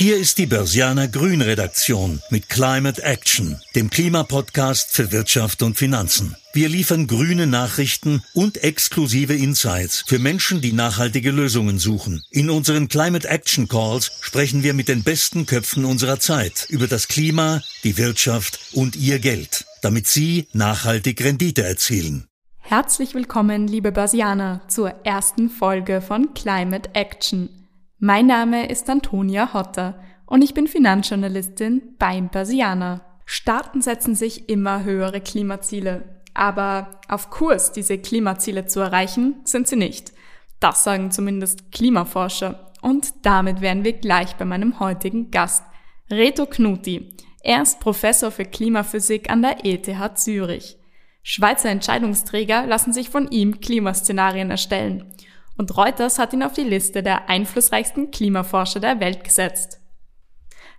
Hier ist die Börsianer Grün Redaktion mit Climate Action, dem Klimapodcast für Wirtschaft und Finanzen. Wir liefern grüne Nachrichten und exklusive Insights für Menschen, die nachhaltige Lösungen suchen. In unseren Climate Action Calls sprechen wir mit den besten Köpfen unserer Zeit über das Klima, die Wirtschaft und ihr Geld, damit sie nachhaltig Rendite erzielen. Herzlich willkommen, liebe Börsianer, zur ersten Folge von Climate Action. Mein Name ist Antonia Hotter und ich bin Finanzjournalistin beim Börsianer. Staaten setzen sich immer höhere Klimaziele. Aber auf Kurs, diese Klimaziele zu erreichen, sind sie nicht. Das sagen zumindest Klimaforscher. Und damit wären wir gleich bei meinem heutigen Gast, Reto Knuti. Er ist Professor für Klimaphysik an der ETH Zürich. Schweizer Entscheidungsträger lassen sich von ihm Klimaszenarien erstellen und Reuters hat ihn auf die Liste der einflussreichsten Klimaforscher der Welt gesetzt.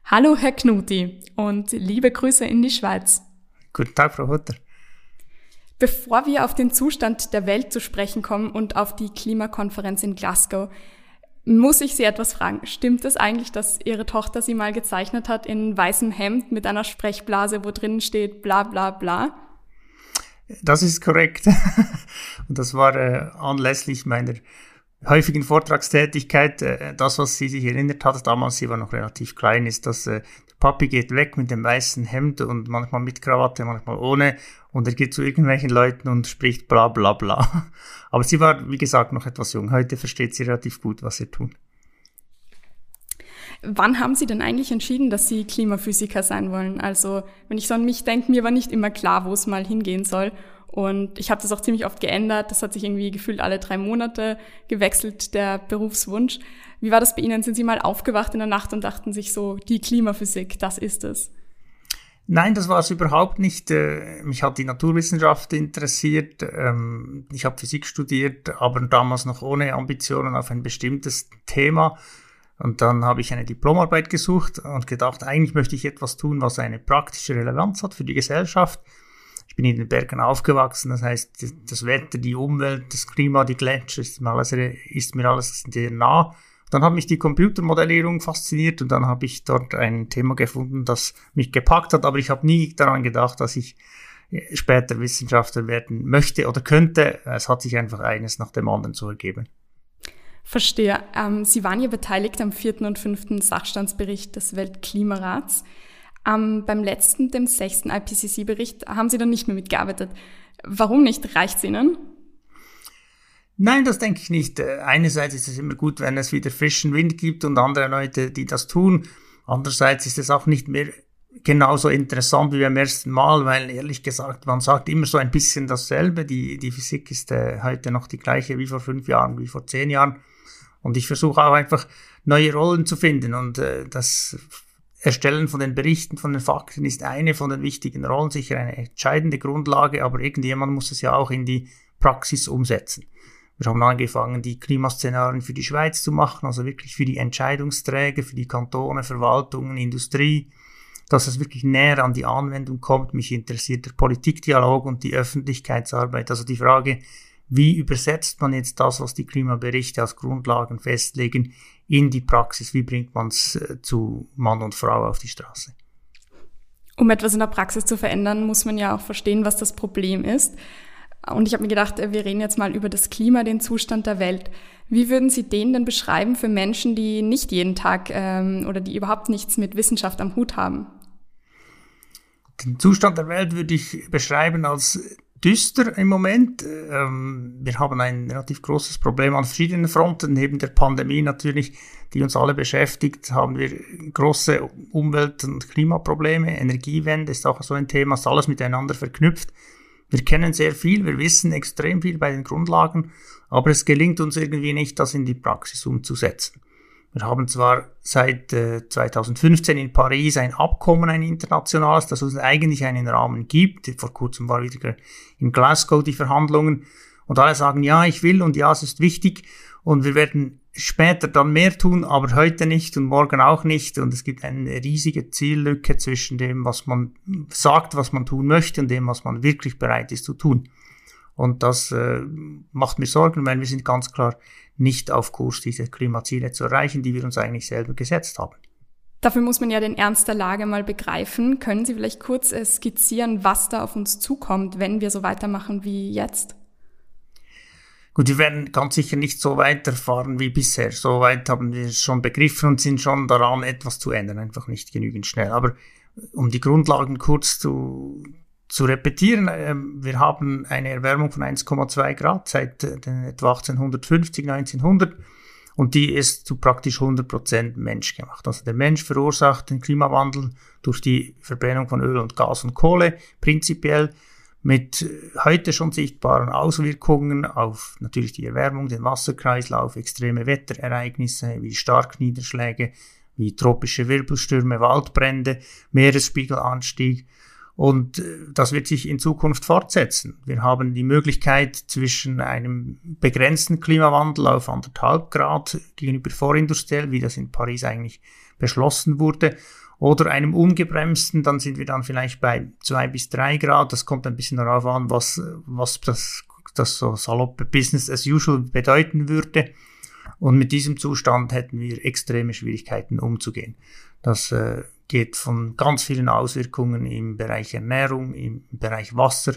Hallo, Herr Knuti, und liebe Grüße in die Schweiz. Guten Tag, Frau Hutter. Bevor wir auf den Zustand der Welt zu sprechen kommen und auf die Klimakonferenz in Glasgow, muss ich Sie etwas fragen. Stimmt es eigentlich, dass Ihre Tochter Sie mal gezeichnet hat in weißem Hemd mit einer Sprechblase, wo drinnen steht bla bla bla? Das ist korrekt. Und das war äh, anlässlich meiner häufigen Vortragstätigkeit, äh, das, was sie sich erinnert hat, damals, sie war noch relativ klein, ist, dass äh, der Papi geht weg mit dem weißen Hemd und manchmal mit Krawatte, manchmal ohne und er geht zu irgendwelchen Leuten und spricht bla bla bla. Aber sie war, wie gesagt, noch etwas jung. Heute versteht sie relativ gut, was sie tun. Wann haben Sie denn eigentlich entschieden, dass Sie Klimaphysiker sein wollen? Also, wenn ich so an mich denke, mir war nicht immer klar, wo es mal hingehen soll. Und ich habe das auch ziemlich oft geändert. Das hat sich irgendwie gefühlt alle drei Monate gewechselt, der Berufswunsch. Wie war das bei Ihnen? Sind Sie mal aufgewacht in der Nacht und dachten sich so, die Klimaphysik, das ist es? Nein, das war es überhaupt nicht. Äh, mich hat die Naturwissenschaft interessiert. Ähm, ich habe Physik studiert, aber damals noch ohne Ambitionen auf ein bestimmtes Thema. Und dann habe ich eine Diplomarbeit gesucht und gedacht, eigentlich möchte ich etwas tun, was eine praktische Relevanz hat für die Gesellschaft. Bin in den Bergen aufgewachsen, das heißt, das Wetter, die Umwelt, das Klima, die Gletscher, ist mir alles, ist mir alles sehr nah. Dann hat mich die Computermodellierung fasziniert und dann habe ich dort ein Thema gefunden, das mich gepackt hat, aber ich habe nie daran gedacht, dass ich äh, später Wissenschaftler werden möchte oder könnte. Es hat sich einfach eines nach dem anderen so ergeben. Verstehe. Ähm, Sie waren ja beteiligt am vierten und fünften Sachstandsbericht des Weltklimarats. Ähm, beim letzten, dem sechsten IPCC-Bericht, haben Sie dann nicht mehr mitgearbeitet. Warum nicht? Reicht es Ihnen? Nein, das denke ich nicht. Einerseits ist es immer gut, wenn es wieder frischen Wind gibt und andere Leute, die das tun. Andererseits ist es auch nicht mehr genauso interessant wie beim ersten Mal, weil ehrlich gesagt, man sagt immer so ein bisschen dasselbe. Die, die Physik ist äh, heute noch die gleiche wie vor fünf Jahren, wie vor zehn Jahren. Und ich versuche auch einfach neue Rollen zu finden und äh, das Erstellen von den Berichten, von den Fakten ist eine von den wichtigen Rollen, sicher eine entscheidende Grundlage, aber irgendjemand muss es ja auch in die Praxis umsetzen. Wir haben angefangen, die Klimaszenarien für die Schweiz zu machen, also wirklich für die Entscheidungsträger, für die Kantone, Verwaltungen, Industrie, dass es wirklich näher an die Anwendung kommt. Mich interessiert der Politikdialog und die Öffentlichkeitsarbeit, also die Frage, wie übersetzt man jetzt das, was die Klimaberichte als Grundlagen festlegen, in die Praxis? Wie bringt man es äh, zu Mann und Frau auf die Straße? Um etwas in der Praxis zu verändern, muss man ja auch verstehen, was das Problem ist. Und ich habe mir gedacht, äh, wir reden jetzt mal über das Klima, den Zustand der Welt. Wie würden Sie den denn beschreiben für Menschen, die nicht jeden Tag ähm, oder die überhaupt nichts mit Wissenschaft am Hut haben? Den Zustand der Welt würde ich beschreiben als düster im Moment. Ähm, wir haben ein relativ großes Problem an verschiedenen Fronten. Neben der Pandemie natürlich, die uns alle beschäftigt, haben wir große Umwelt- und Klimaprobleme. Energiewende ist auch so ein Thema, ist alles miteinander verknüpft. Wir kennen sehr viel, wir wissen extrem viel bei den Grundlagen, aber es gelingt uns irgendwie nicht, das in die Praxis umzusetzen. Wir haben zwar seit äh, 2015 in Paris ein Abkommen, ein internationales, das uns eigentlich einen Rahmen gibt. Vor kurzem war wieder in Glasgow die Verhandlungen und alle sagen, ja, ich will und ja, es ist wichtig und wir werden später dann mehr tun, aber heute nicht und morgen auch nicht und es gibt eine riesige Ziellücke zwischen dem, was man sagt, was man tun möchte und dem, was man wirklich bereit ist zu tun. Und das äh, macht mir Sorgen, weil wir sind ganz klar nicht auf Kurs, diese Klimaziele zu erreichen, die wir uns eigentlich selber gesetzt haben. Dafür muss man ja den Ernst der Lage mal begreifen. Können Sie vielleicht kurz äh, skizzieren, was da auf uns zukommt, wenn wir so weitermachen wie jetzt? Gut, wir werden ganz sicher nicht so weiterfahren wie bisher. So weit haben wir schon begriffen und sind schon daran, etwas zu ändern. Einfach nicht genügend schnell. Aber um die Grundlagen kurz zu, zu repetieren, äh, wir haben eine Erwärmung von 1,2 Grad seit äh, etwa 1850, 1900 und die ist zu praktisch 100 Prozent menschgemacht. Also der Mensch verursacht den Klimawandel durch die Verbrennung von Öl und Gas und Kohle prinzipiell mit heute schon sichtbaren Auswirkungen auf natürlich die Erwärmung, den Wasserkreislauf, extreme Wetterereignisse wie Starkniederschläge, wie tropische Wirbelstürme, Waldbrände, Meeresspiegelanstieg und äh, das wird sich in Zukunft fortsetzen. Wir haben die Möglichkeit zwischen einem begrenzten Klimawandel auf anderthalb Grad gegenüber vorindustriell, wie das in Paris eigentlich beschlossen wurde, oder einem ungebremsten, dann sind wir dann vielleicht bei zwei bis drei Grad. Das kommt ein bisschen darauf an, was, was das, das so saloppe Business as usual bedeuten würde. Und mit diesem Zustand hätten wir extreme Schwierigkeiten umzugehen. Das äh, geht von ganz vielen Auswirkungen im Bereich Ernährung, im Bereich Wasser,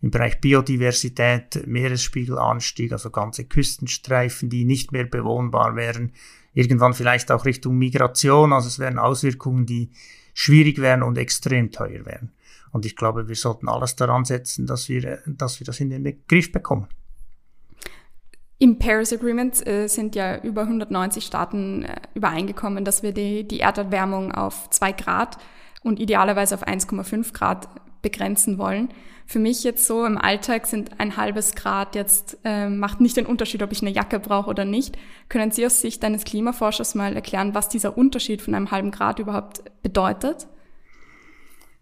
im Bereich Biodiversität, Meeresspiegelanstieg, also ganze Küstenstreifen, die nicht mehr bewohnbar wären. Irgendwann vielleicht auch Richtung Migration, also es wären Auswirkungen, die schwierig wären und extrem teuer wären. Und ich glaube, wir sollten alles daran setzen, dass wir, dass wir das in den Griff bekommen. Im Paris Agreement äh, sind ja über 190 Staaten äh, übereingekommen, dass wir die, die Erderwärmung auf zwei Grad und idealerweise auf 1,5 Grad begrenzen wollen. Für mich jetzt so im Alltag sind ein halbes Grad jetzt, äh, macht nicht den Unterschied, ob ich eine Jacke brauche oder nicht. Können Sie aus Sicht eines Klimaforschers mal erklären, was dieser Unterschied von einem halben Grad überhaupt bedeutet?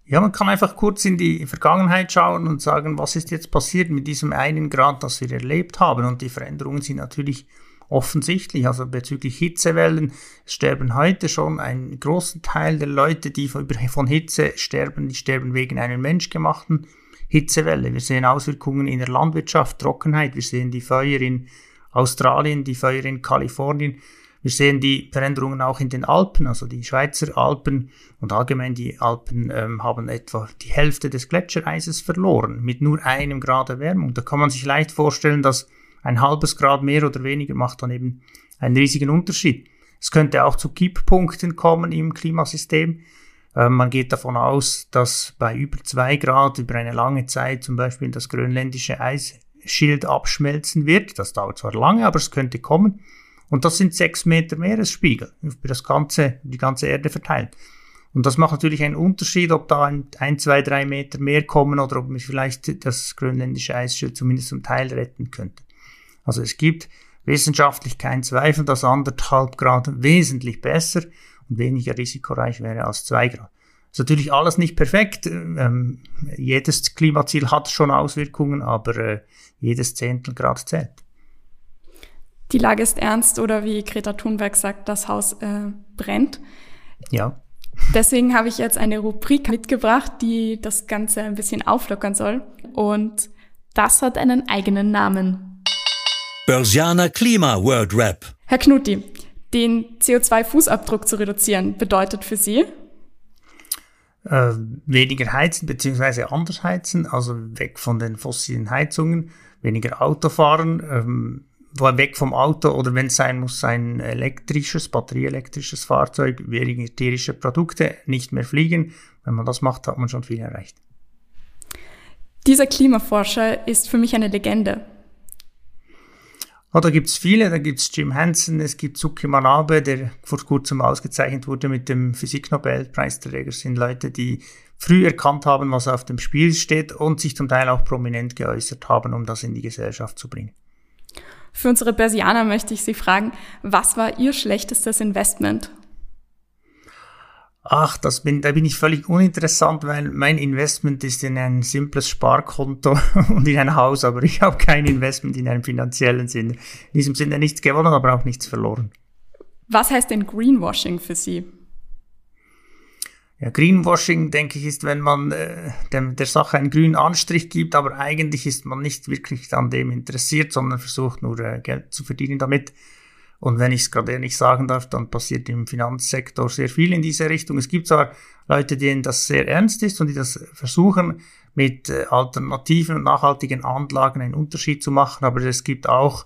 Ja, man kann einfach kurz in die Vergangenheit schauen und sagen, was ist jetzt passiert mit diesem einen Grad, das wir erlebt haben. Und die Veränderungen sind natürlich offensichtlich. Also bezüglich Hitzewellen sterben heute schon ein großer Teil der Leute, die von Hitze sterben, die sterben wegen einer menschgemachten Hitzewelle. Wir sehen Auswirkungen in der Landwirtschaft, Trockenheit. Wir sehen die Feuer in Australien, die Feuer in Kalifornien. Wir sehen die Veränderungen auch in den Alpen, also die Schweizer Alpen und allgemein die Alpen ähm, haben etwa die Hälfte des Gletschereises verloren mit nur einem Grad Erwärmung. Da kann man sich leicht vorstellen, dass ein halbes Grad mehr oder weniger macht dann eben einen riesigen Unterschied. Es könnte auch zu Kipppunkten kommen im Klimasystem. Ähm, man geht davon aus, dass bei über zwei Grad über eine lange Zeit zum Beispiel das grönländische Eisschild abschmelzen wird. Das dauert zwar lange, aber es könnte kommen. Und das sind sechs Meter Meeresspiegel über das ganze, die ganze Erde verteilt. Und das macht natürlich einen Unterschied, ob da ein, ein, zwei, drei Meter mehr kommen oder ob wir vielleicht das grönländische Eisschild zumindest zum Teil retten könnte. Also es gibt wissenschaftlich keinen Zweifel, dass anderthalb Grad wesentlich besser und weniger risikoreich wäre als zwei Grad. Ist natürlich alles nicht perfekt. Ähm, jedes Klimaziel hat schon Auswirkungen, aber äh, jedes Zehntelgrad zählt die Lage ist ernst oder wie Greta Thunberg sagt, das Haus äh, brennt. Ja. Deswegen habe ich jetzt eine Rubrik mitgebracht, die das Ganze ein bisschen auflockern soll. Und das hat einen eigenen Namen. Börsianer Klima World Rap. Herr Knutti, den CO2-Fußabdruck zu reduzieren bedeutet für Sie? Äh, weniger heizen beziehungsweise anders heizen, also weg von den fossilen Heizungen, weniger Autofahren, ähm, weg vom Auto oder wenn es sein muss, ein elektrisches, batterieelektrisches Fahrzeug, weniger tierische Produkte, nicht mehr fliegen. Wenn man das macht, hat man schon viel erreicht. Dieser Klimaforscher ist für mich eine Legende. Oh, da gibt's viele, da gibt's Jim Hansen, es gibt Suki Manabe, der vor kurzem ausgezeichnet wurde mit dem Physiknobelpreisträger. Das sind Leute, die früh erkannt haben, was auf dem Spiel steht und sich zum Teil auch prominent geäußert haben, um das in die Gesellschaft zu bringen. Für unsere Persianer möchte ich Sie fragen, was war Ihr schlechtestes Investment? Ach, das bin, da bin ich völlig uninteressant, weil mein Investment ist in ein simples Sparkonto und in ein Haus, aber ich habe kein Investment in einem finanziellen Sinne. In diesem Sinne nichts gewonnen, aber auch nichts verloren. Was heißt denn Greenwashing für Sie? Ja, Greenwashing, denke ich, ist, wenn man äh, dem, der Sache einen grünen Anstrich gibt, aber eigentlich ist man nicht wirklich an dem interessiert, sondern versucht nur äh, Geld zu verdienen damit. Und wenn ich es gerade ehrlich sagen darf, dann passiert im Finanzsektor sehr viel in diese Richtung. Es gibt zwar Leute, denen das sehr ernst ist und die das versuchen, mit äh, alternativen und nachhaltigen Anlagen einen Unterschied zu machen, aber es gibt auch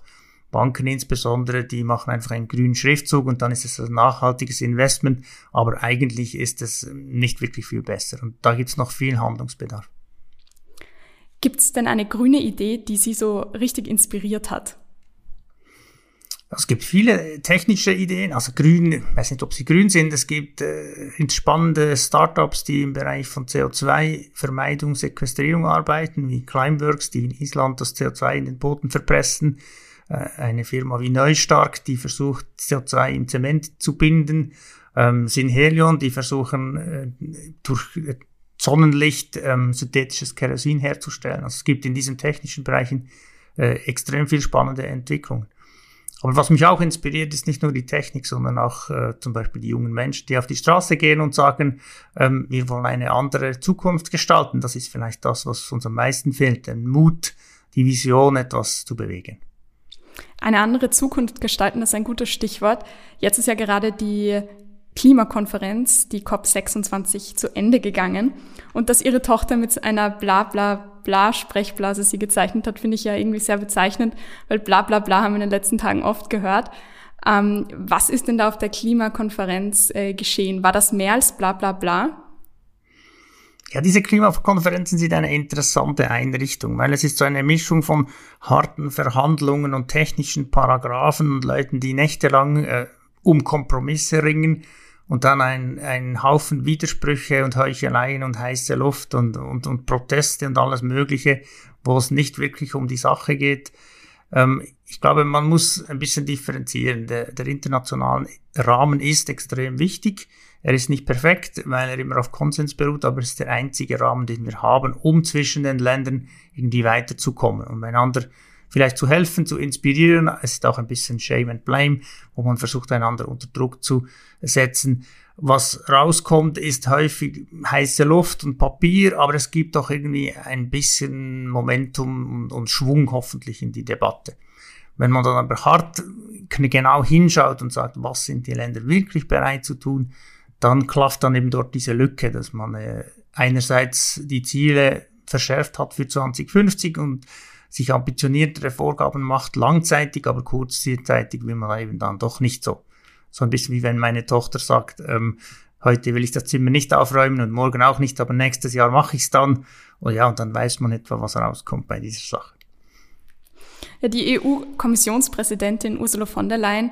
Banken insbesondere, die machen einfach einen grünen Schriftzug und dann ist es ein nachhaltiges Investment, aber eigentlich ist es nicht wirklich viel besser und da gibt es noch viel Handlungsbedarf. Gibt es denn eine grüne Idee, die Sie so richtig inspiriert hat? Es gibt viele technische Ideen, also grün, ich weiß nicht, ob sie grün sind. Es gibt äh, spannende Startups, die im Bereich von CO2-Vermeidung, Sequestrierung arbeiten, wie Climeworks, die in Island das CO2 in den Boden verpressen. Äh, eine Firma wie Neustark, die versucht, CO2 im Zement zu binden. Ähm, Synhelion, die versuchen, äh, durch Sonnenlicht ähm, synthetisches Kerosin herzustellen. Also es gibt in diesen technischen Bereichen äh, extrem viel spannende Entwicklungen. Aber was mich auch inspiriert, ist nicht nur die Technik, sondern auch äh, zum Beispiel die jungen Menschen, die auf die Straße gehen und sagen, ähm, wir wollen eine andere Zukunft gestalten. Das ist vielleicht das, was uns am meisten fehlt, den Mut, die Vision, etwas zu bewegen. Eine andere Zukunft gestalten ist ein gutes Stichwort. Jetzt ist ja gerade die Klimakonferenz, die COP26, zu Ende gegangen. Und dass ihre Tochter mit einer bla bla bla Sprechblase sie gezeichnet hat, finde ich ja irgendwie sehr bezeichnend, weil bla bla bla haben wir in den letzten Tagen oft gehört. Ähm, was ist denn da auf der Klimakonferenz äh, geschehen? War das mehr als bla bla bla? Ja, diese Klimakonferenzen sind eine interessante Einrichtung, weil es ist so eine Mischung von harten Verhandlungen und technischen Paragraphen und Leuten, die nächtelang äh, um Kompromisse ringen und dann ein, ein Haufen Widersprüche und Heucheleien und heiße Luft und, und, und Proteste und alles Mögliche, wo es nicht wirklich um die Sache geht. Ähm, ich glaube, man muss ein bisschen differenzieren. Der, der internationale Rahmen ist extrem wichtig. Er ist nicht perfekt, weil er immer auf Konsens beruht, aber es ist der einzige Rahmen, den wir haben, um zwischen den Ländern irgendwie weiterzukommen und einander vielleicht zu helfen, zu inspirieren. Es ist auch ein bisschen Shame and Blame, wo man versucht, einander unter Druck zu setzen. Was rauskommt, ist häufig heiße Luft und Papier, aber es gibt auch irgendwie ein bisschen Momentum und, Schwung hoffentlich in die Debatte. Wenn man dann aber hart genau hinschaut und sagt, was sind die Länder wirklich bereit zu tun, dann klafft dann eben dort diese Lücke, dass man äh, einerseits die Ziele verschärft hat für 2050 und sich ambitioniertere Vorgaben macht, langzeitig, aber kurzzeitig will man eben dann doch nicht so. So ein bisschen wie wenn meine Tochter sagt, ähm, heute will ich das Zimmer nicht aufräumen und morgen auch nicht, aber nächstes Jahr mache ich es dann. Und ja, und dann weiß man etwa, was rauskommt bei dieser Sache. Ja, die EU-Kommissionspräsidentin Ursula von der Leyen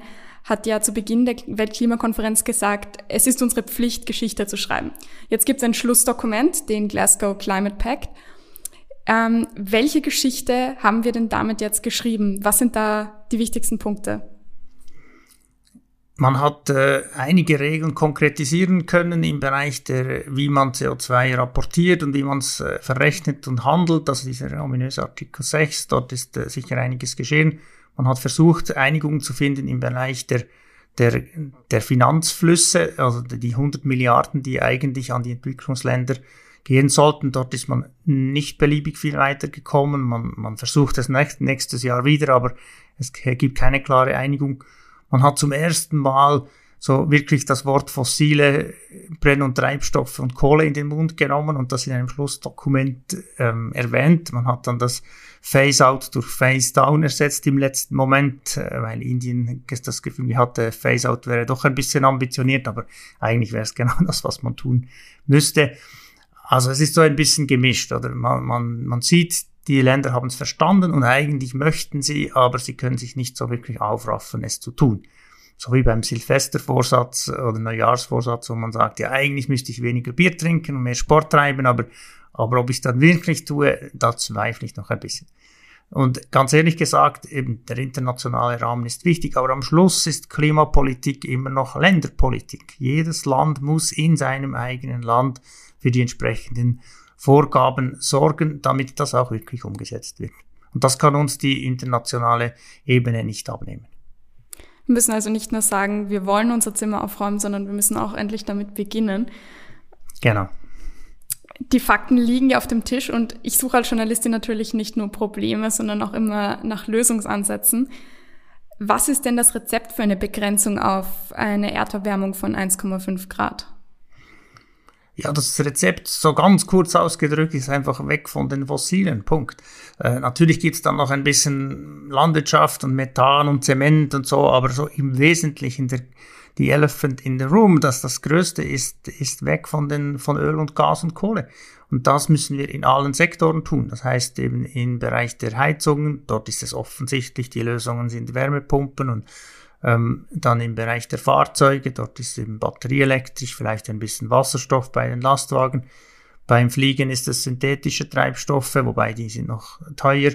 hat ja zu Beginn der Weltklimakonferenz gesagt, es ist unsere Pflicht, Geschichte zu schreiben. Jetzt gibt es ein Schlussdokument, den Glasgow Climate Pact, ähm, welche Geschichte haben wir denn damit jetzt geschrieben? Was sind da die wichtigsten Punkte? Man hat äh, einige Regeln konkretisieren können im Bereich der, wie man CO2 rapportiert und wie man es äh, verrechnet und handelt. Also dieser ominöse Artikel 6, dort ist äh, sicher einiges geschehen. Man hat versucht, Einigungen zu finden im Bereich der, der, der Finanzflüsse, also die 100 Milliarden, die eigentlich an die Entwicklungsländer gehen sollten. Dort ist man nicht beliebig viel weitergekommen. Man, man versucht es nächst, nächstes Jahr wieder, aber es gibt keine klare Einigung. Man hat zum ersten Mal so wirklich das Wort fossile Brenn- und Treibstoffe und Kohle in den Mund genommen und das in einem Schlussdokument ähm, erwähnt. Man hat dann das Phase-out durch Phase-down ersetzt im letzten Moment, äh, weil Indien das Gefühl hatte, Phase-out wäre doch ein bisschen ambitioniert, aber eigentlich wäre es genau das, was man tun müsste. Also es ist so ein bisschen gemischt, oder? Man, man, man sieht, die Länder haben es verstanden und eigentlich möchten sie, aber sie können sich nicht so wirklich aufraffen, es zu tun. So wie beim Silvestervorsatz oder Neujahrsvorsatz, wo man sagt, ja, eigentlich müsste ich weniger Bier trinken und mehr Sport treiben, aber, aber ob ich es dann wirklich tue, da zweifle ich noch ein bisschen. Und ganz ehrlich gesagt, eben der internationale Rahmen ist wichtig, aber am Schluss ist Klimapolitik immer noch Länderpolitik. Jedes Land muss in seinem eigenen Land für die entsprechenden Vorgaben sorgen, damit das auch wirklich umgesetzt wird. Und das kann uns die internationale Ebene nicht abnehmen. Wir müssen also nicht nur sagen, wir wollen unser Zimmer aufräumen, sondern wir müssen auch endlich damit beginnen. Genau. Die Fakten liegen ja auf dem Tisch und ich suche als Journalistin natürlich nicht nur Probleme, sondern auch immer nach Lösungsansätzen. Was ist denn das Rezept für eine Begrenzung auf eine Erderwärmung von 1,5 Grad? Ja, das Rezept, so ganz kurz ausgedrückt, ist einfach weg von den fossilen. Punkt. Äh, natürlich gibt's dann noch ein bisschen Landwirtschaft und Methan und Zement und so, aber so im Wesentlichen der, die Elephant in the Room, dass das Größte ist, ist weg von, den, von Öl und Gas und Kohle. Und das müssen wir in allen Sektoren tun. Das heißt eben im Bereich der Heizungen, dort ist es offensichtlich, die Lösungen sind Wärmepumpen und ähm, dann im Bereich der Fahrzeuge, dort ist eben batterieelektrisch, vielleicht ein bisschen Wasserstoff bei den Lastwagen. Beim Fliegen ist es synthetische Treibstoffe, wobei die sind noch teuer.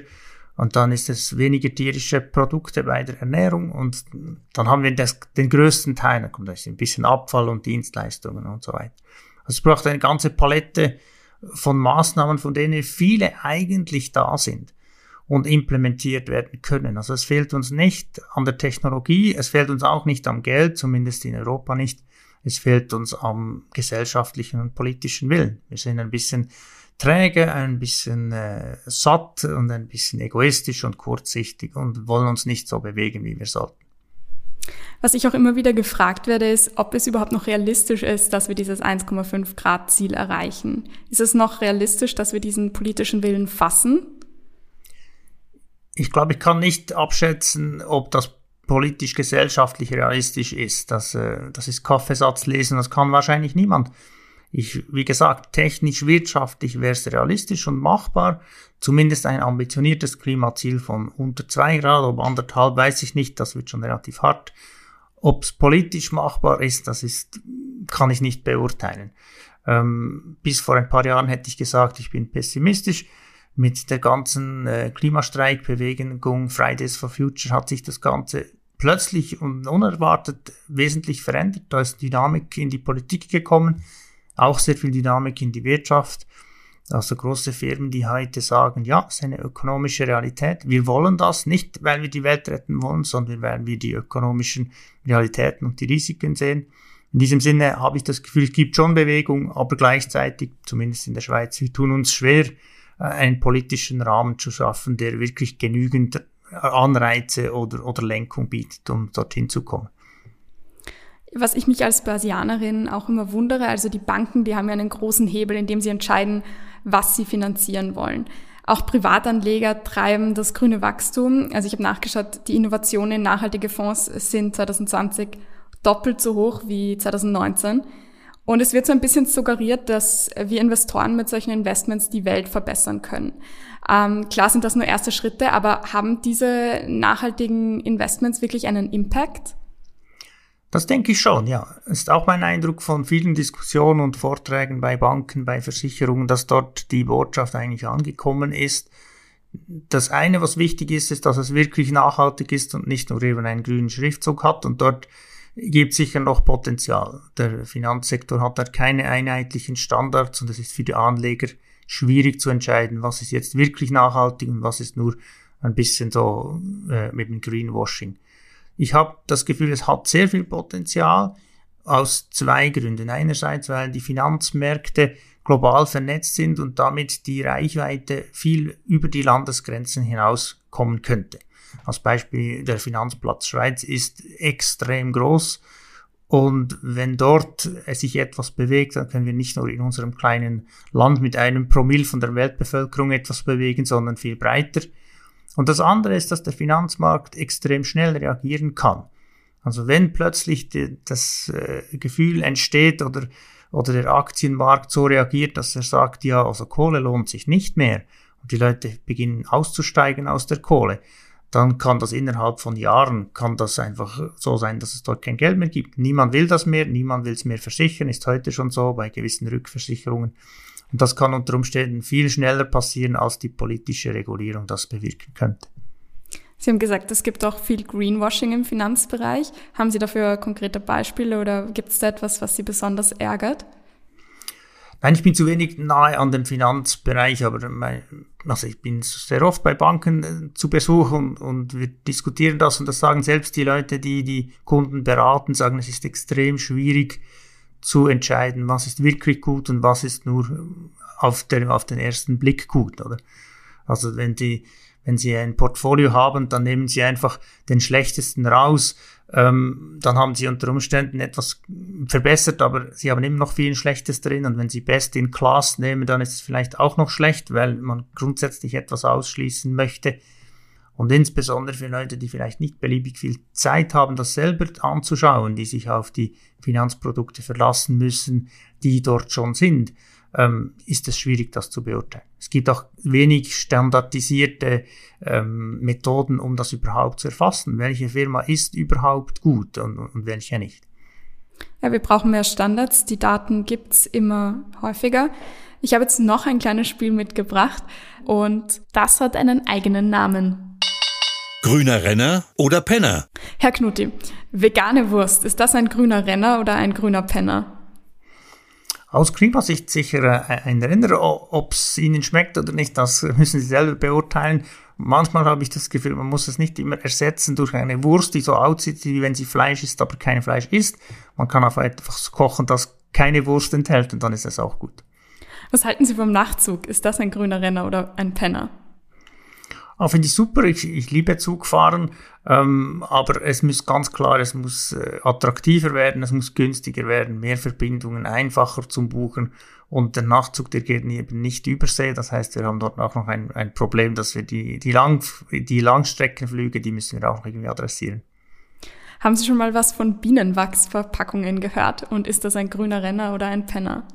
Und dann ist es weniger tierische Produkte bei der Ernährung und dann haben wir das, den größten Teil, dann kommt ein bisschen Abfall und Dienstleistungen und so weiter. Also es braucht eine ganze Palette von Maßnahmen, von denen viele eigentlich da sind und implementiert werden können. Also es fehlt uns nicht an der Technologie, es fehlt uns auch nicht am Geld, zumindest in Europa nicht. Es fehlt uns am gesellschaftlichen und politischen Willen. Wir sind ein bisschen träge, ein bisschen äh, satt und ein bisschen egoistisch und kurzsichtig und wollen uns nicht so bewegen, wie wir sollten. Was ich auch immer wieder gefragt werde, ist, ob es überhaupt noch realistisch ist, dass wir dieses 1,5 Grad Ziel erreichen. Ist es noch realistisch, dass wir diesen politischen Willen fassen? Ich glaube, ich kann nicht abschätzen, ob das politisch, gesellschaftlich realistisch ist. Das, äh, das ist Kaffeesatz lesen, das kann wahrscheinlich niemand. Ich, wie gesagt, technisch, wirtschaftlich wäre es realistisch und machbar. Zumindest ein ambitioniertes Klimaziel von unter zwei Grad, ob anderthalb, weiß ich nicht, das wird schon relativ hart. Ob es politisch machbar ist, das ist, kann ich nicht beurteilen. Ähm, bis vor ein paar Jahren hätte ich gesagt, ich bin pessimistisch mit der ganzen äh, Klimastreikbewegung Fridays for Future hat sich das Ganze plötzlich und unerwartet wesentlich verändert. Da ist Dynamik in die Politik gekommen, auch sehr viel Dynamik in die Wirtschaft. Also große Firmen, die heute sagen, ja, es ist eine ökonomische Realität. Wir wollen das nicht, weil wir die Welt retten wollen, sondern weil wir die ökonomischen Realitäten und die Risiken sehen. In diesem Sinne habe ich das Gefühl, es gibt schon Bewegung, aber gleichzeitig, zumindest in der Schweiz, wir tun uns schwer, einen politischen Rahmen zu schaffen, der wirklich genügend Anreize oder, oder Lenkung bietet, um dorthin zu kommen. Was ich mich als Börsianerin auch immer wundere, also die Banken, die haben ja einen großen Hebel, in dem sie entscheiden, was sie finanzieren wollen. Auch Privatanleger treiben das grüne Wachstum. Also ich habe nachgeschaut, die Innovationen in nachhaltige Fonds sind 2020 doppelt so hoch wie 2019. Und es wird so ein bisschen suggeriert, dass wir Investoren mit solchen Investments die Welt verbessern können. Ähm, klar sind das nur erste Schritte, aber haben diese nachhaltigen Investments wirklich einen Impact? Das denke ich schon, ja. Ist auch mein Eindruck von vielen Diskussionen und Vorträgen bei Banken, bei Versicherungen, dass dort die Botschaft eigentlich angekommen ist. Das eine, was wichtig ist, ist, dass es wirklich nachhaltig ist und nicht nur eben einen grünen Schriftzug hat und dort gibt sicher noch Potenzial. Der Finanzsektor hat da keine einheitlichen Standards und es ist für die Anleger schwierig zu entscheiden, was ist jetzt wirklich nachhaltig und was ist nur ein bisschen so äh, mit dem Greenwashing. Ich habe das Gefühl, es hat sehr viel Potenzial aus zwei Gründen. Einerseits, weil die Finanzmärkte global vernetzt sind und damit die Reichweite viel über die Landesgrenzen hinauskommen könnte. Als Beispiel der Finanzplatz Schweiz ist extrem groß. Und wenn dort sich etwas bewegt, dann können wir nicht nur in unserem kleinen Land mit einem Promille von der Weltbevölkerung etwas bewegen, sondern viel breiter. Und das andere ist, dass der Finanzmarkt extrem schnell reagieren kann. Also wenn plötzlich die, das äh, Gefühl entsteht oder, oder der Aktienmarkt so reagiert, dass er sagt, ja, also Kohle lohnt sich nicht mehr und die Leute beginnen auszusteigen aus der Kohle, dann kann das innerhalb von Jahren, kann das einfach so sein, dass es dort kein Geld mehr gibt. Niemand will das mehr, niemand will es mehr versichern, ist heute schon so bei gewissen Rückversicherungen. Und das kann unter Umständen viel schneller passieren, als die politische Regulierung das bewirken könnte. Sie haben gesagt, es gibt auch viel Greenwashing im Finanzbereich. Haben Sie dafür konkrete Beispiele oder gibt es da etwas, was Sie besonders ärgert? Nein, ich bin zu wenig nahe an dem Finanzbereich, aber mein, also ich bin sehr oft bei Banken äh, zu Besuch und, und wir diskutieren das und das sagen selbst die Leute, die die Kunden beraten, sagen, es ist extrem schwierig zu entscheiden, was ist wirklich gut und was ist nur auf, der, auf den ersten Blick gut, oder? Also wenn die, Wenn Sie ein Portfolio haben, dann nehmen Sie einfach den schlechtesten raus. Ähm, dann haben Sie unter Umständen etwas verbessert, aber Sie haben immer noch viel Schlechtes drin. Und wenn Sie Best in Class nehmen, dann ist es vielleicht auch noch schlecht, weil man grundsätzlich etwas ausschließen möchte. Und insbesondere für Leute, die vielleicht nicht beliebig viel Zeit haben, das selber anzuschauen, die sich auf die Finanzprodukte verlassen müssen, die dort schon sind, ähm, ist es schwierig, das zu beurteilen. Es gibt auch wenig standardisierte ähm, Methoden, um das überhaupt zu erfassen. Welche Firma ist überhaupt gut und, und welche nicht? Ja, wir brauchen mehr Standards. Die Daten gibt's immer häufiger. Ich habe jetzt noch ein kleines Spiel mitgebracht und das hat einen eigenen Namen. Grüner Renner oder Penner? Herr Knutti, vegane Wurst, ist das ein grüner Renner oder ein grüner Penner? Aus Klimasicht sicher äh, ein Renner, ob es Ihnen schmeckt oder nicht, das müssen Sie selber beurteilen. Manchmal habe ich das Gefühl, man muss es nicht immer ersetzen durch eine Wurst, die so aussieht, wie wenn sie Fleisch ist, aber kein Fleisch ist. Man kann auch etwas kochen, das keine Wurst enthält und dann ist es auch gut. Was halten Sie vom Nachtzug? Ist das ein grüner Renner oder ein Penner? Ah, Finde ich super, ich, ich liebe Zugfahren, ähm, aber es muss ganz klar, es muss äh, attraktiver werden, es muss günstiger werden, mehr Verbindungen, einfacher zum Buchen und der Nachtzug, der geht eben nicht übersee, das heißt, wir haben dort auch noch ein, ein Problem, dass wir die, die, Lang, die Langstreckenflüge, die müssen wir auch noch irgendwie adressieren. Haben Sie schon mal was von Bienenwachsverpackungen gehört und ist das ein grüner Renner oder ein Penner?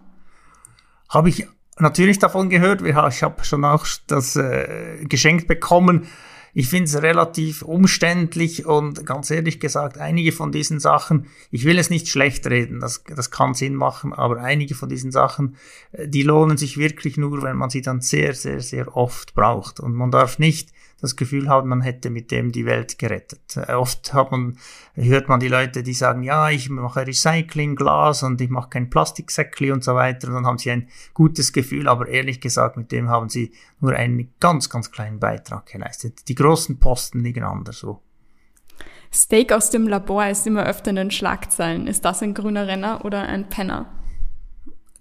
Habe ich natürlich davon gehört. Ich habe schon auch das äh, geschenkt bekommen. Ich finde es relativ umständlich und ganz ehrlich gesagt, einige von diesen Sachen, ich will es nicht schlecht reden, das, das kann Sinn machen, aber einige von diesen Sachen, äh, die lohnen sich wirklich nur, wenn man sie dann sehr, sehr, sehr oft braucht. Und man darf nicht das Gefühl haben, man hätte mit dem die Welt gerettet. Äh, oft hat man, hört man die Leute, die sagen, ja, ich mache Recycling, Glas und ich mache kein Plastiksäckli und so weiter und dann haben sie ein gutes Gefühl, aber ehrlich gesagt, mit dem haben sie nur einen ganz, ganz kleinen Beitrag geleistet. Die großen Posten liegen anderswo. Steak aus dem Labor ist immer öfter in den Schlagzeilen. Ist das ein grüner Renner oder ein Penner?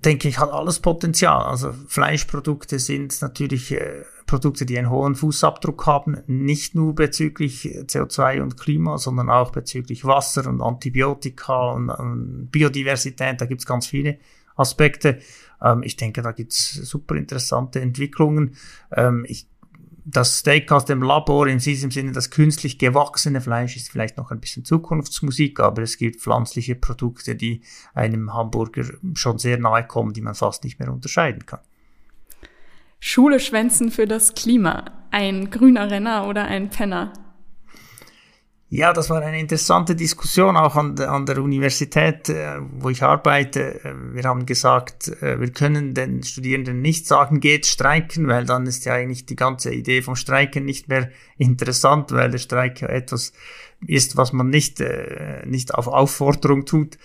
denke ich, hat alles Potenzial. Also Fleischprodukte sind natürlich äh, Produkte, die einen hohen Fußabdruck haben, nicht nur bezüglich CO2 und Klima, sondern auch bezüglich Wasser und Antibiotika und, und Biodiversität. Da gibt's ganz viele Aspekte. Ähm, ich denke, da gibt's super interessante Entwicklungen. Ähm, ich das Steak aus dem Labor in diesem Sinne, das künstlich gewachsene Fleisch ist vielleicht noch ein bisschen Zukunftsmusik, aber es gibt pflanzliche Produkte, die einem Hamburger schon sehr nahe kommen, die man fast nicht mehr unterscheiden kann. Schule schwänzen für das Klima. Ein grüner Renner oder ein Penner? Ja, das war eine interessante Diskussion auch an, der, an der Universität, äh, wo ich arbeite. Äh, wir haben gesagt, äh, wir können den Studierenden nicht sagen, geht streiken, weil dann ist ja eigentlich die ganze Idee vom Streiken nicht mehr interessant, weil der Streik ja etwas ist, was man nicht, nicht auf Aufforderung tut.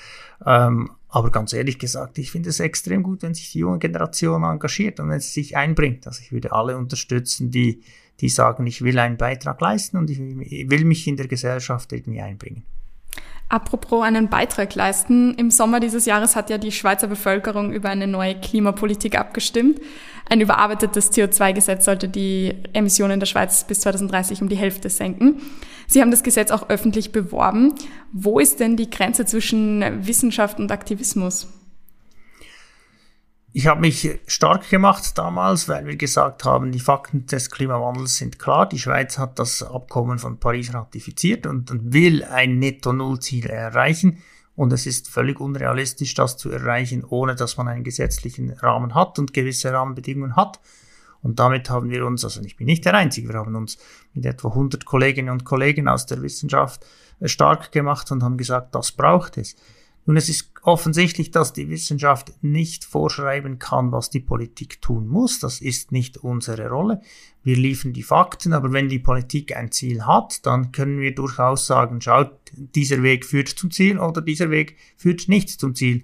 Ähm, aber ganz ehrlich gesagt, ich finde es extrem gut, wenn sich die junge Generation engagiert und wenn sie sich einbringt. Also ich würde alle unterstützen, die die sagen, ich will einen Beitrag leisten und ich will mich in der Gesellschaft irgendwie einbringen. Apropos einen Beitrag leisten. Im Sommer dieses Jahres hat ja die Schweizer Bevölkerung über eine neue Klimapolitik abgestimmt. Ein überarbeitetes CO2-Gesetz sollte die Emissionen der Schweiz bis 2030 um die Hälfte senken. Sie haben das Gesetz auch öffentlich beworben. Wo ist denn die Grenze zwischen Wissenschaft und Aktivismus? Ich habe mich stark gemacht damals, weil wir gesagt haben, die Fakten des Klimawandels sind klar. Die Schweiz hat das Abkommen von Paris ratifiziert und, und will ein Netto-Null-Ziel erreichen. Und es ist völlig unrealistisch, das zu erreichen, ohne dass man einen gesetzlichen Rahmen hat und gewisse Rahmenbedingungen hat. Und damit haben wir uns, also ich bin nicht der Einzige, wir haben uns mit etwa 100 Kolleginnen und Kollegen aus der Wissenschaft stark gemacht und haben gesagt, das braucht es. Nun, es ist offensichtlich, dass die Wissenschaft nicht vorschreiben kann, was die Politik tun muss. Das ist nicht unsere Rolle. Wir liefern die Fakten, aber wenn die Politik ein Ziel hat, dann können wir durchaus sagen, schaut, dieser Weg führt zum Ziel oder dieser Weg führt nicht zum Ziel.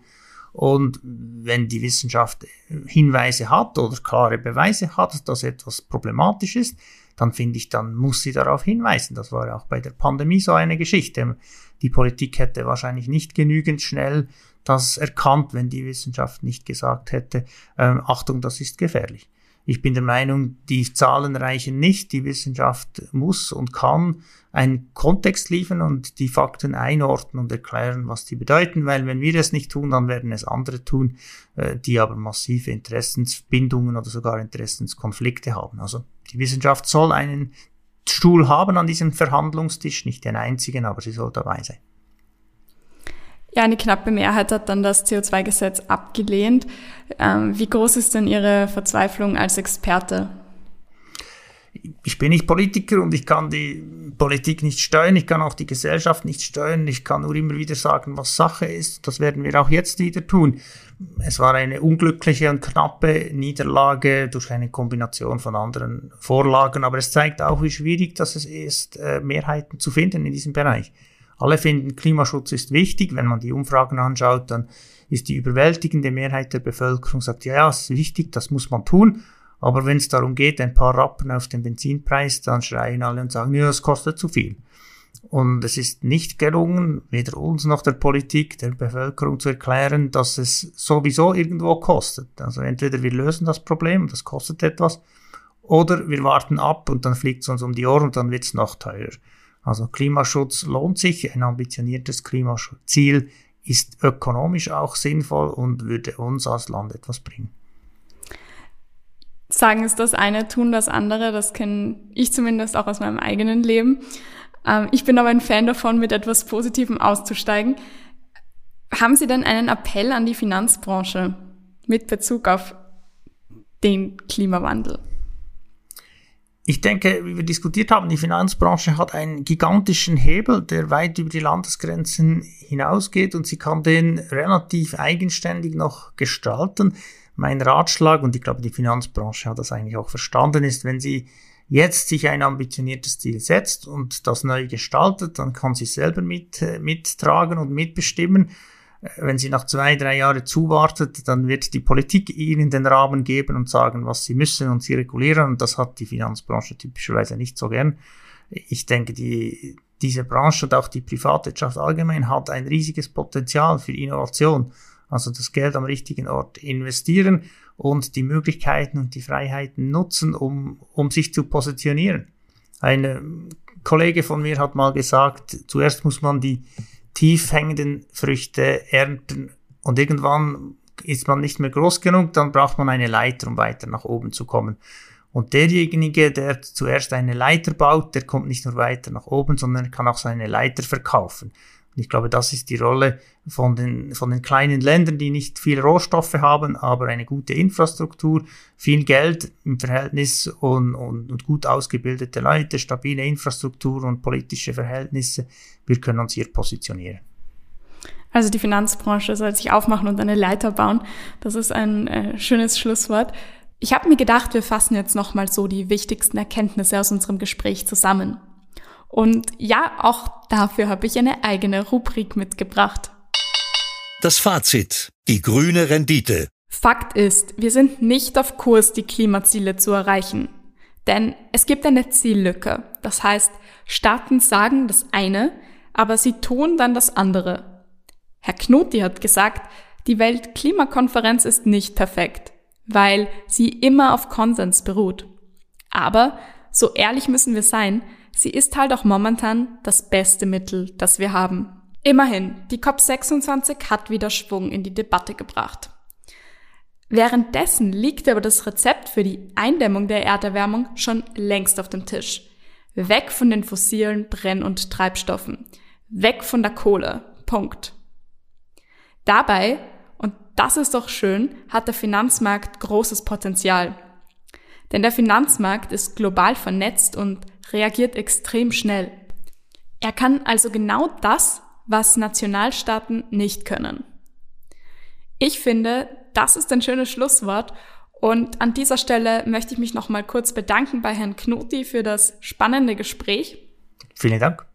Und wenn die Wissenschaft Hinweise hat oder klare Beweise hat, dass etwas problematisch ist, dann finde ich, dann muss sie darauf hinweisen. Das war ja auch bei der Pandemie so eine Geschichte. Die Politik hätte wahrscheinlich nicht genügend schnell das erkannt, wenn die Wissenschaft nicht gesagt hätte, äh, Achtung, das ist gefährlich. Ich bin der Meinung, die Zahlen reichen nicht. Die Wissenschaft muss und kann einen Kontext liefern und die Fakten einordnen und erklären, was die bedeuten, weil wenn wir das nicht tun, dann werden es andere tun, äh, die aber massive Interessensbindungen oder sogar Interessenskonflikte haben. Also die Wissenschaft soll einen Stuhl haben an diesem Verhandlungstisch, nicht den einzigen, aber sie soll dabei sein. Ja, eine knappe Mehrheit hat dann das CO2-Gesetz abgelehnt. Ähm, wie groß ist denn Ihre Verzweiflung als Experte? Ich bin nicht Politiker und ich kann die Politik nicht steuern, ich kann auch die Gesellschaft nicht steuern, ich kann nur immer wieder sagen, was Sache ist. Das werden wir auch jetzt wieder tun. Es war eine unglückliche und knappe Niederlage durch eine Kombination von anderen Vorlagen, aber es zeigt auch, wie schwierig das ist, äh, Mehrheiten zu finden in diesem Bereich. Alle finden, Klimaschutz ist wichtig. Wenn man die Umfragen anschaut, dann ist die überwältigende Mehrheit der Bevölkerung sagt, ja, ja, es ist wichtig, das muss man tun. Aber wenn es darum geht, ein paar Rappen auf den Benzinpreis, dann schreien alle und sagen, ja, es kostet zu viel. Und es ist nicht gelungen, weder uns noch der Politik, der Bevölkerung zu erklären, dass es sowieso irgendwo kostet. Also entweder wir lösen das Problem, das kostet etwas, oder wir warten ab und dann fliegt es uns um die Ohren und dann wird es noch teurer. Also Klimaschutz lohnt sich, ein ambitioniertes Klimaschutzziel ist ökonomisch auch sinnvoll und würde uns als Land etwas bringen. Sagen ist das eine, tun das andere, das kenne ich zumindest auch aus meinem eigenen Leben. Ähm, ich bin aber ein Fan davon, mit etwas Positivem auszusteigen. Haben Sie denn einen Appell an die Finanzbranche mit Bezug auf den Klimawandel? Ich denke, wie wir diskutiert haben, die Finanzbranche hat einen gigantischen Hebel, der weit über die Landesgrenzen hinausgeht und sie kann den relativ eigenständig noch gestalten. Mein Ratschlag, und ich glaube, die Finanzbranche hat das eigentlich auch verstanden, ist, wenn sie jetzt sich ein ambitioniertes Ziel setzt und das neu gestaltet, dann kann sie selber mit, äh, mittragen und mitbestimmen wenn sie nach zwei, drei Jahren zuwartet, dann wird die Politik ihnen den Rahmen geben und sagen, was sie müssen und sie regulieren. Und das hat die Finanzbranche typischerweise nicht so gern. Ich denke, die, diese Branche und auch die Privatwirtschaft allgemein hat ein riesiges Potenzial für Innovation. Also das Geld am richtigen Ort investieren und die Möglichkeiten und die Freiheiten nutzen, um, um sich zu positionieren. Ein Kollege von mir hat mal gesagt, zuerst muss man die tief hängenden Früchte ernten und irgendwann ist man nicht mehr groß genug, dann braucht man eine Leiter, um weiter nach oben zu kommen. Und derjenige, der zuerst eine Leiter baut, der kommt nicht nur weiter nach oben, sondern kann auch seine Leiter verkaufen. Ich glaube, das ist die Rolle von den, von den kleinen Ländern, die nicht viele Rohstoffe haben, aber eine gute Infrastruktur, viel Geld im Verhältnis und, und, und gut ausgebildete Leute, stabile Infrastruktur und politische Verhältnisse. Wir können uns hier positionieren. Also die Finanzbranche soll sich aufmachen und eine Leiter bauen. Das ist ein äh, schönes Schlusswort. Ich habe mir gedacht, wir fassen jetzt nochmal so die wichtigsten Erkenntnisse aus unserem Gespräch zusammen. Und ja, auch dafür habe ich eine eigene Rubrik mitgebracht. Das Fazit. Die grüne Rendite. Fakt ist, wir sind nicht auf Kurs, die Klimaziele zu erreichen. Denn es gibt eine Ziellücke. Das heißt, Staaten sagen das eine, aber sie tun dann das andere. Herr Knoti hat gesagt, die Weltklimakonferenz ist nicht perfekt, weil sie immer auf Konsens beruht. Aber, so ehrlich müssen wir sein, sie ist halt auch momentan das beste Mittel, das wir haben. Immerhin, die COP26 hat wieder Schwung in die Debatte gebracht. Währenddessen liegt aber das Rezept für die Eindämmung der Erderwärmung schon längst auf dem Tisch. Weg von den fossilen Brenn- und Treibstoffen. Weg von der Kohle. Punkt. Dabei, und das ist doch schön, hat der Finanzmarkt großes Potenzial. Denn der Finanzmarkt ist global vernetzt und reagiert extrem schnell. Er kann also genau das, was Nationalstaaten nicht können. Ich finde, das ist ein schönes Schlusswort und an dieser Stelle möchte ich mich noch mal kurz bedanken bei Herrn Knoti für das spannende Gespräch. Vielen Dank.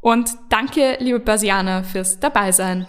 Und danke, liebe Börsianer, fürs Dabeisein.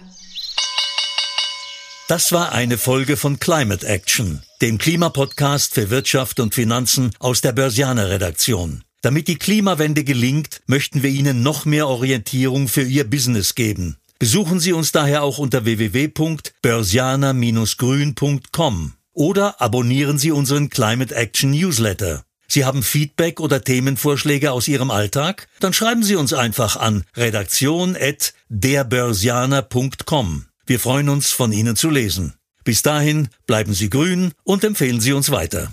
Das war eine Folge von Climate Action, dem Klimapodcast für Wirtschaft und Finanzen aus der Börsianer Redaktion. Damit die Klimawende gelingt, möchten wir Ihnen noch mehr Orientierung für Ihr Business geben. Besuchen Sie uns daher auch unter www.börsianer-grün.com. Oder abonnieren Sie unseren Climate Action Newsletter. Sie haben Feedback oder Themenvorschläge aus Ihrem Alltag? Dann schreiben Sie uns einfach an redaktion.derbörsianer.com. Wir freuen uns, von Ihnen zu lesen. Bis dahin bleiben Sie grün und empfehlen Sie uns weiter.